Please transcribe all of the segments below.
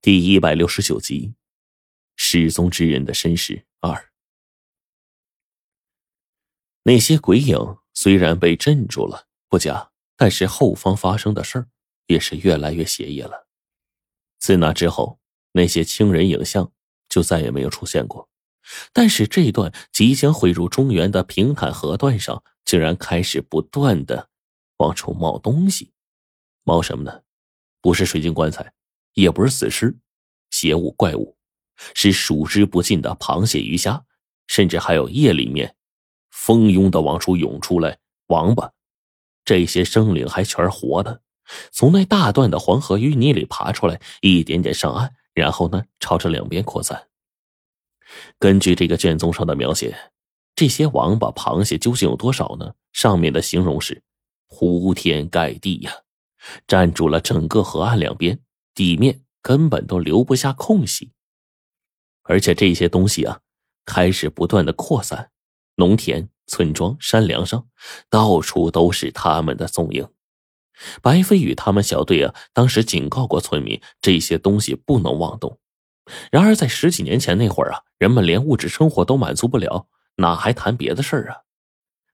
第一百六十九集，失踪之人的身世二。那些鬼影虽然被镇住了，不假，但是后方发生的事儿也是越来越邪异了。自那之后，那些亲人影像就再也没有出现过。但是这段即将汇入中原的平坦河段上，竟然开始不断的往出冒东西，冒什么呢？不是水晶棺材。也不是死尸、邪物、怪物，是数之不尽的螃蟹、鱼虾，甚至还有夜里面蜂拥的往出涌出来王八。这些生灵还全是活的，从那大段的黄河淤泥里爬出来，一点点上岸，然后呢，朝着两边扩散。根据这个卷宗上的描写，这些王八、螃蟹究竟有多少呢？上面的形容是铺天盖地呀，占住了整个河岸两边。地面根本都留不下空隙，而且这些东西啊，开始不断的扩散，农田、村庄、山梁上，到处都是他们的踪影。白飞宇他们小队啊，当时警告过村民，这些东西不能妄动。然而在十几年前那会儿啊，人们连物质生活都满足不了，哪还谈别的事儿啊？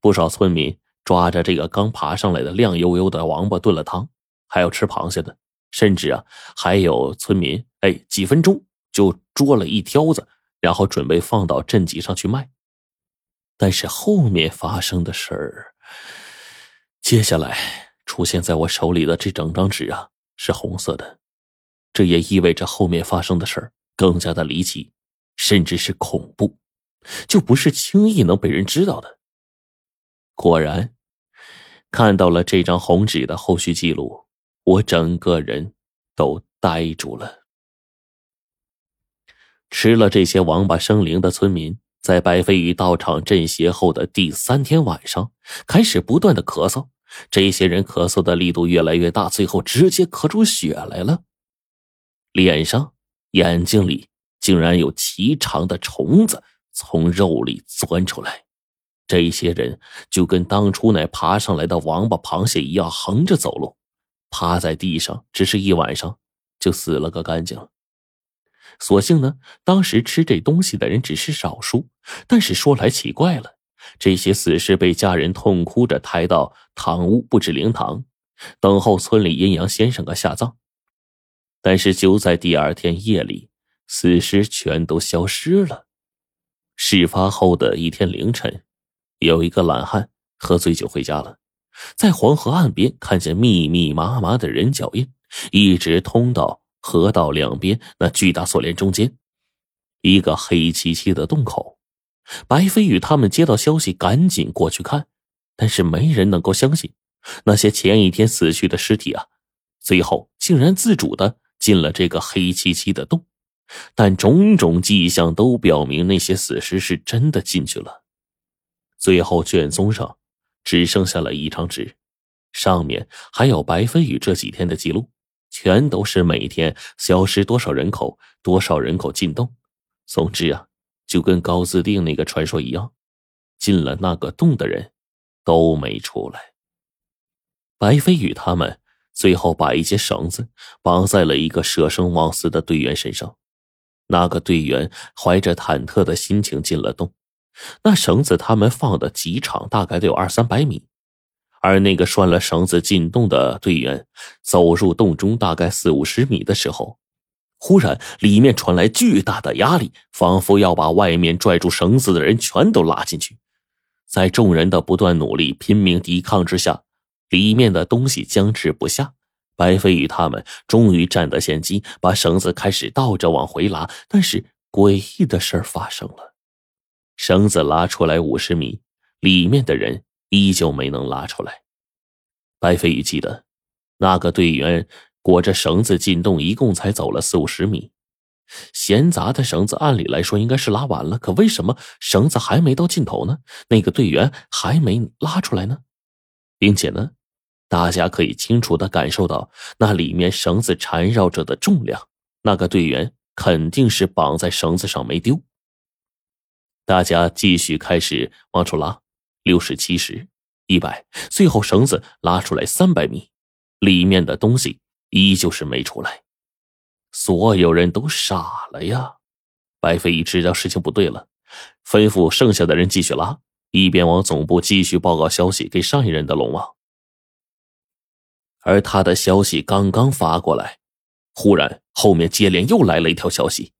不少村民抓着这个刚爬上来的亮悠悠的王八炖了汤，还有吃螃蟹的。甚至啊，还有村民哎，几分钟就捉了一挑子，然后准备放到镇集上去卖。但是后面发生的事儿，接下来出现在我手里的这整张纸啊，是红色的，这也意味着后面发生的事儿更加的离奇，甚至是恐怖，就不是轻易能被人知道的。果然，看到了这张红纸的后续记录。我整个人都呆住了。吃了这些王八生灵的村民，在白飞宇到场镇邪后的第三天晚上，开始不断的咳嗽。这些人咳嗽的力度越来越大，最后直接咳出血来了。脸上、眼睛里竟然有奇长的虫子从肉里钻出来。这些人就跟当初那爬上来的王八、螃蟹一样，横着走路。趴在地上，只是一晚上就死了个干净。所幸呢，当时吃这东西的人只是少数。但是说来奇怪了，这些死尸被家人痛哭着抬到堂屋布置灵堂，等候村里阴阳先生个下葬。但是就在第二天夜里，死尸全都消失了。事发后的一天凌晨，有一个懒汉喝醉酒回家了。在黄河岸边看见密密麻麻的人脚印，一直通到河道两边那巨大锁链中间，一个黑漆漆的洞口。白飞宇他们接到消息，赶紧过去看，但是没人能够相信，那些前一天死去的尸体啊，最后竟然自主的进了这个黑漆漆的洞。但种种迹象都表明，那些死尸是真的进去了。最后卷宗上。只剩下了一张纸，上面还有白飞宇这几天的记录，全都是每天消失多少人口，多少人口进洞。总之啊，就跟高自定那个传说一样，进了那个洞的人都没出来。白飞宇他们最后把一些绳子绑在了一个舍生忘死的队员身上，那个队员怀着忐忑的心情进了洞。那绳子他们放的极长，大概得有二三百米，而那个拴了绳子进洞的队员走入洞中大概四五十米的时候，忽然里面传来巨大的压力，仿佛要把外面拽住绳子的人全都拉进去。在众人的不断努力、拼命抵抗之下，里面的东西僵持不下。白飞宇他们终于占得先机，把绳子开始倒着往回拉，但是诡异的事发生了。绳子拉出来五十米，里面的人依旧没能拉出来。白飞宇记得，那个队员裹着绳子进洞，一共才走了四五十米。闲杂的绳子按理来说应该是拉完了，可为什么绳子还没到尽头呢？那个队员还没拉出来呢？并且呢，大家可以清楚的感受到那里面绳子缠绕着的重量。那个队员肯定是绑在绳子上没丢。大家继续开始往出拉，六十、七十、一百，最后绳子拉出来三百米，里面的东西依旧是没出来。所有人都傻了呀。白飞宇知道事情不对了，吩咐剩下的人继续拉，一边往总部继续报告消息给上一任的龙王。而他的消息刚刚发过来，忽然后面接连又来了一条消息。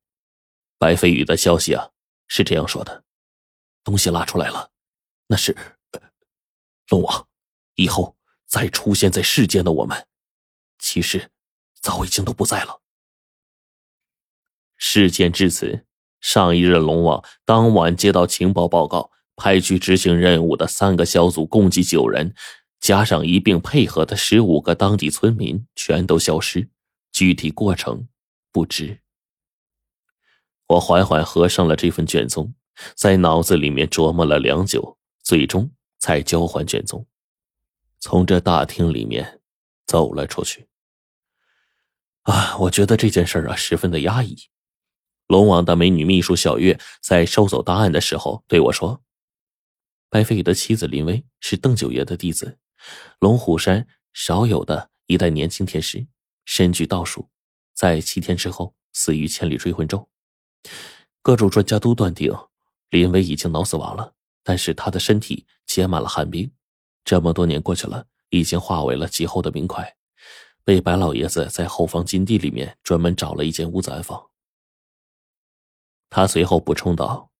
白飞宇的消息啊，是这样说的：东西拉出来了，那是龙王，以后再出现在世间的我们，其实早已经都不在了。事件至此。上一任龙王当晚接到情报报告，派去执行任务的三个小组共计九人，加上一并配合的十五个当地村民，全都消失。具体过程不知。我缓缓合上了这份卷宗，在脑子里面琢磨了良久，最终才交还卷宗，从这大厅里面走了出去。啊，我觉得这件事啊，十分的压抑。龙王的美女秘书小月在收走档案的时候对我说：“白飞宇的妻子林薇是邓九爷的弟子，龙虎山少有的一代年轻天师，身居道术，在七天之后死于千里追魂咒。各种专家都断定林薇已经脑死亡了，但是他的身体结满了寒冰，这么多年过去了，已经化为了极厚的冰块，被白老爷子在后方金地里面专门找了一间屋子安放。”他随后补充道：“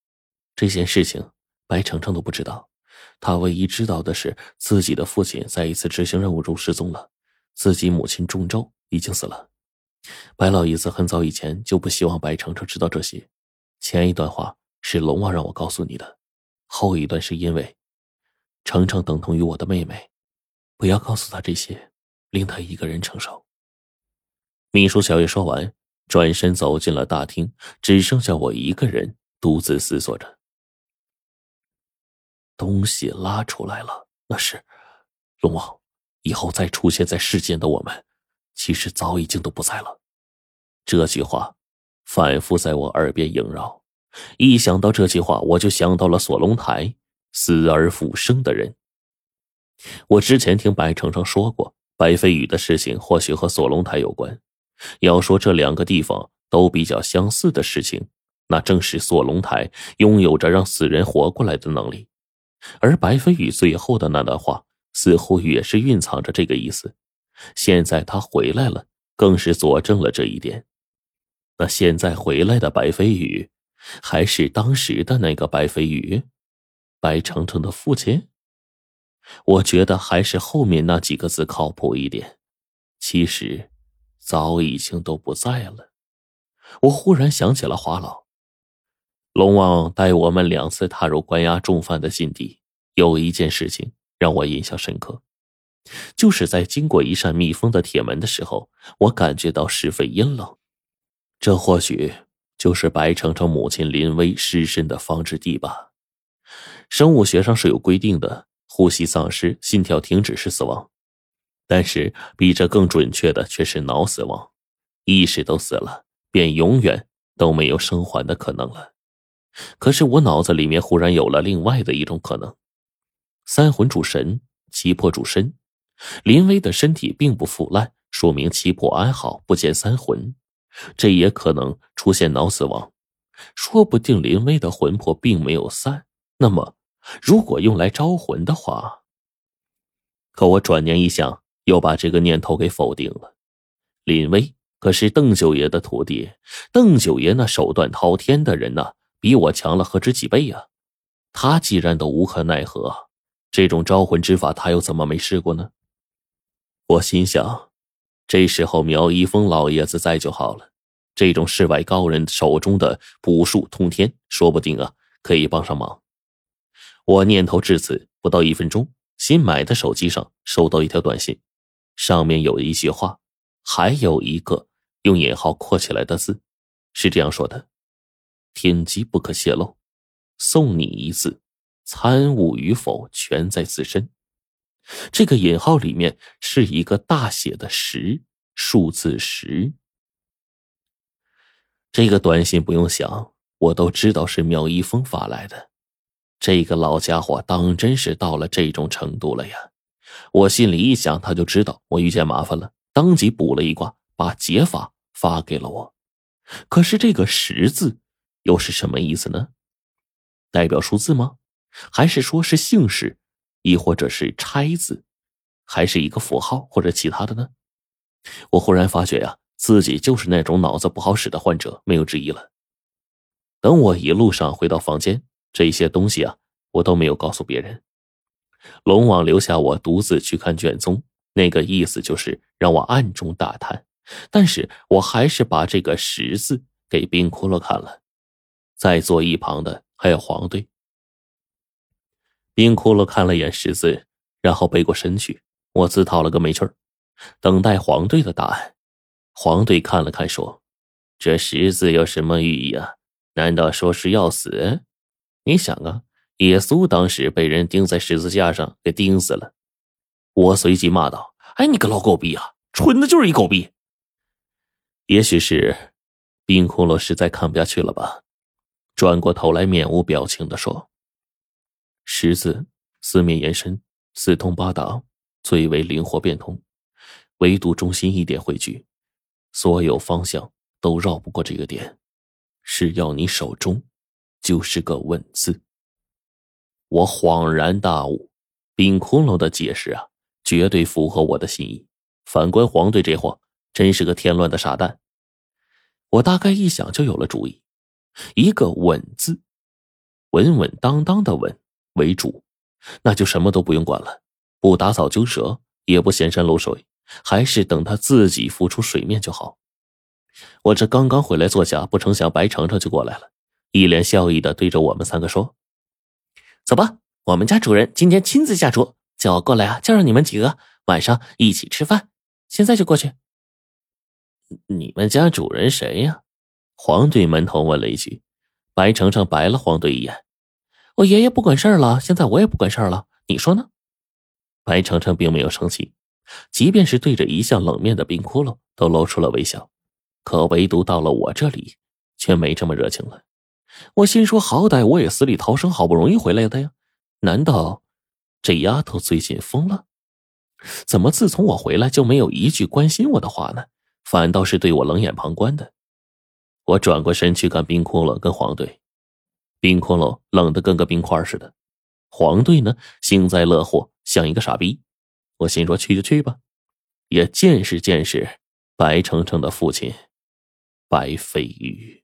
这件事情，白程程都不知道。他唯一知道的是，自己的父亲在一次执行任务中失踪了，自己母亲中招已经死了。白老爷子很早以前就不希望白程程知道这些。前一段话是龙王让我告诉你的，后一段是因为，程程等同于我的妹妹，不要告诉他这些，令他一个人承受。”秘书小月说完。转身走进了大厅，只剩下我一个人独自思索着。东西拉出来了，那是龙王以后再出现在世间的我们，其实早已经都不在了。这句话反复在我耳边萦绕，一想到这句话，我就想到了锁龙台死而复生的人。我之前听白程程说过，白飞宇的事情或许和锁龙台有关。要说这两个地方都比较相似的事情，那正是锁龙台拥有着让死人活过来的能力，而白飞宇最后的那段话似乎也是蕴藏着这个意思。现在他回来了，更是佐证了这一点。那现在回来的白飞宇，还是当时的那个白飞宇，白程程的父亲？我觉得还是后面那几个字靠谱一点。其实。早已经都不在了。我忽然想起了华老，龙王带我们两次踏入关押重犯的禁地，有一件事情让我印象深刻，就是在经过一扇密封的铁门的时候，我感觉到十分阴冷。这或许就是白程程母亲林薇尸身的放置地吧。生物学上是有规定的，呼吸丧失、心跳停止是死亡。但是比这更准确的却是脑死亡，意识都死了，便永远都没有生还的可能了。可是我脑子里面忽然有了另外的一种可能：三魂主神，七魄主身。林威的身体并不腐烂，说明七魄安好，不见三魂。这也可能出现脑死亡，说不定林威的魂魄并没有散。那么，如果用来招魂的话，可我转念一想。又把这个念头给否定了。林威可是邓九爷的徒弟，邓九爷那手段滔天的人呐，比我强了何止几倍呀？他既然都无可奈何，这种招魂之法他又怎么没试过呢？我心想，这时候苗一峰老爷子在就好了，这种世外高人手中的卜术通天，说不定啊可以帮上忙。我念头至此，不到一分钟，新买的手机上收到一条短信。上面有一句话，还有一个用引号括起来的字，是这样说的：“天机不可泄露，送你一字，参悟与否全在自身。”这个引号里面是一个大写的十，数字十。这个短信不用想，我都知道是苗一峰发来的。这个老家伙当真是到了这种程度了呀！我心里一想，他就知道我遇见麻烦了，当即卜了一卦，把解法发给了我。可是这个十字又是什么意思呢？代表数字吗？还是说是姓氏，亦或者是拆字，还是一个符号或者其他的呢？我忽然发觉呀，自己就是那种脑子不好使的患者，没有之一了。等我一路上回到房间，这些东西啊，我都没有告诉别人。龙王留下我独自去看卷宗，那个意思就是让我暗中打探。但是我还是把这个十字给冰窟窿看了。在座一旁的还有黄队。冰窟窿看了眼十字，然后背过身去。我自讨了个没趣儿，等待黄队的答案。黄队看了看，说：“这十字有什么寓意啊？难道说是要死？你想啊。”耶稣当时被人钉在十字架上，给钉死了。我随即骂道：“哎，你个老狗逼啊！蠢的就是一狗逼。”也许是冰窟窿实在看不下去了吧，转过头来面无表情的说：“十字四面延伸，四通八达，最为灵活变通，唯独中心一点汇聚，所有方向都绕不过这个点，是要你手中就是个稳字。”我恍然大悟，冰窟窿的解释啊，绝对符合我的心意。反观黄队这货，真是个添乱的傻蛋。我大概一想就有了主意，一个稳字，稳稳当当的稳为主，那就什么都不用管了，不打草惊蛇，也不显山露水，还是等他自己浮出水面就好。我这刚刚回来坐下，不成想白程程就过来了，一脸笑意的对着我们三个说。走吧，我们家主人今天亲自下厨，叫我过来啊，叫上你们几个晚上一起吃饭。现在就过去。你们家主人谁呀？黄队门头问了一句。白程程白了黄队一眼。我爷爷不管事儿了，现在我也不管事儿了，你说呢？白程程并没有生气，即便是对着一向冷面的冰窟窿，都露出了微笑。可唯独到了我这里，却没这么热情了。我心说，好歹我也死里逃生，好不容易回来的呀，难道这丫头最近疯了？怎么自从我回来就没有一句关心我的话呢？反倒是对我冷眼旁观的。我转过身去看冰窟窿跟黄队，冰窟窿冷得跟个冰块似的，黄队呢幸灾乐祸，像一个傻逼。我心说去就去吧，也见识见识白程程的父亲白飞宇。